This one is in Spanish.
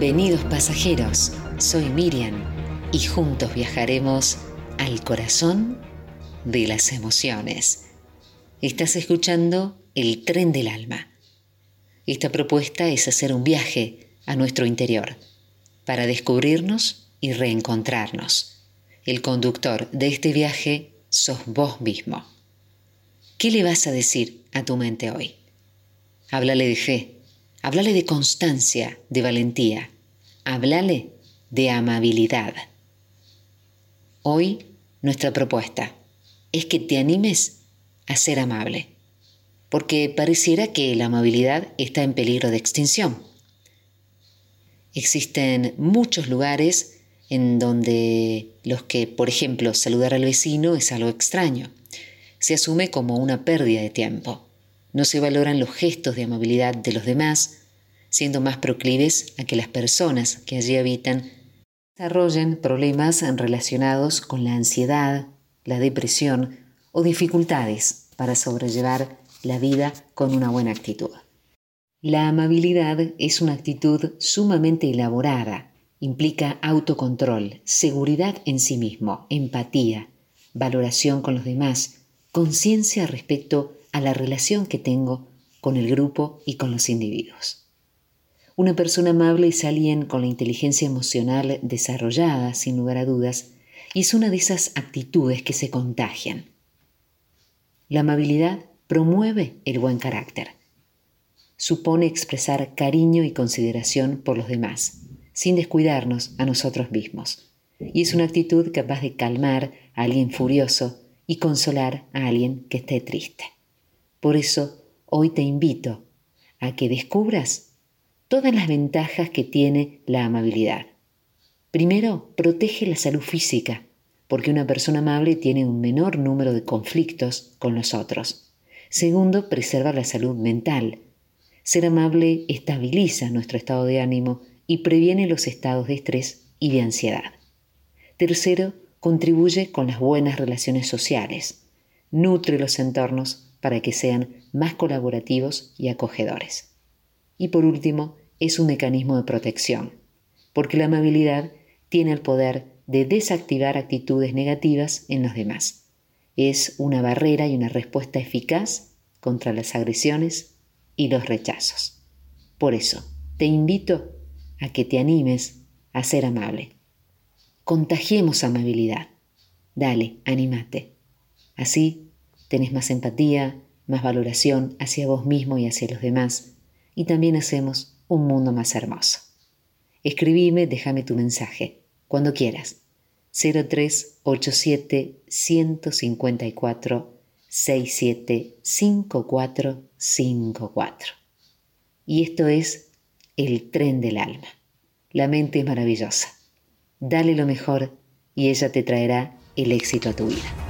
Bienvenidos pasajeros, soy Miriam y juntos viajaremos al corazón de las emociones. Estás escuchando El tren del alma. Esta propuesta es hacer un viaje a nuestro interior para descubrirnos y reencontrarnos. El conductor de este viaje sos vos mismo. ¿Qué le vas a decir a tu mente hoy? Háblale de fe, háblale de constancia, de valentía, háblale de amabilidad. Hoy nuestra propuesta es que te animes a ser amable, porque pareciera que la amabilidad está en peligro de extinción. Existen muchos lugares en donde los que, por ejemplo, saludar al vecino es algo extraño. Se asume como una pérdida de tiempo. No se valoran los gestos de amabilidad de los demás, siendo más proclives a que las personas que allí habitan desarrollen problemas relacionados con la ansiedad, la depresión o dificultades para sobrellevar la vida con una buena actitud. La amabilidad es una actitud sumamente elaborada Implica autocontrol, seguridad en sí mismo, empatía, valoración con los demás, conciencia respecto a la relación que tengo con el grupo y con los individuos. Una persona amable es alguien con la inteligencia emocional desarrollada, sin lugar a dudas, y es una de esas actitudes que se contagian. La amabilidad promueve el buen carácter. Supone expresar cariño y consideración por los demás sin descuidarnos a nosotros mismos. Y es una actitud capaz de calmar a alguien furioso y consolar a alguien que esté triste. Por eso, hoy te invito a que descubras todas las ventajas que tiene la amabilidad. Primero, protege la salud física, porque una persona amable tiene un menor número de conflictos con los otros. Segundo, preserva la salud mental. Ser amable estabiliza nuestro estado de ánimo y previene los estados de estrés y de ansiedad. Tercero, contribuye con las buenas relaciones sociales. Nutre los entornos para que sean más colaborativos y acogedores. Y por último, es un mecanismo de protección, porque la amabilidad tiene el poder de desactivar actitudes negativas en los demás. Es una barrera y una respuesta eficaz contra las agresiones y los rechazos. Por eso, te invito a que te animes a ser amable. Contagiemos amabilidad. Dale, anímate. Así tenés más empatía, más valoración hacia vos mismo y hacia los demás, y también hacemos un mundo más hermoso. Escribime, déjame tu mensaje, cuando quieras. 0387 154 675454. Y esto es el tren del alma. La mente es maravillosa. Dale lo mejor y ella te traerá el éxito a tu vida.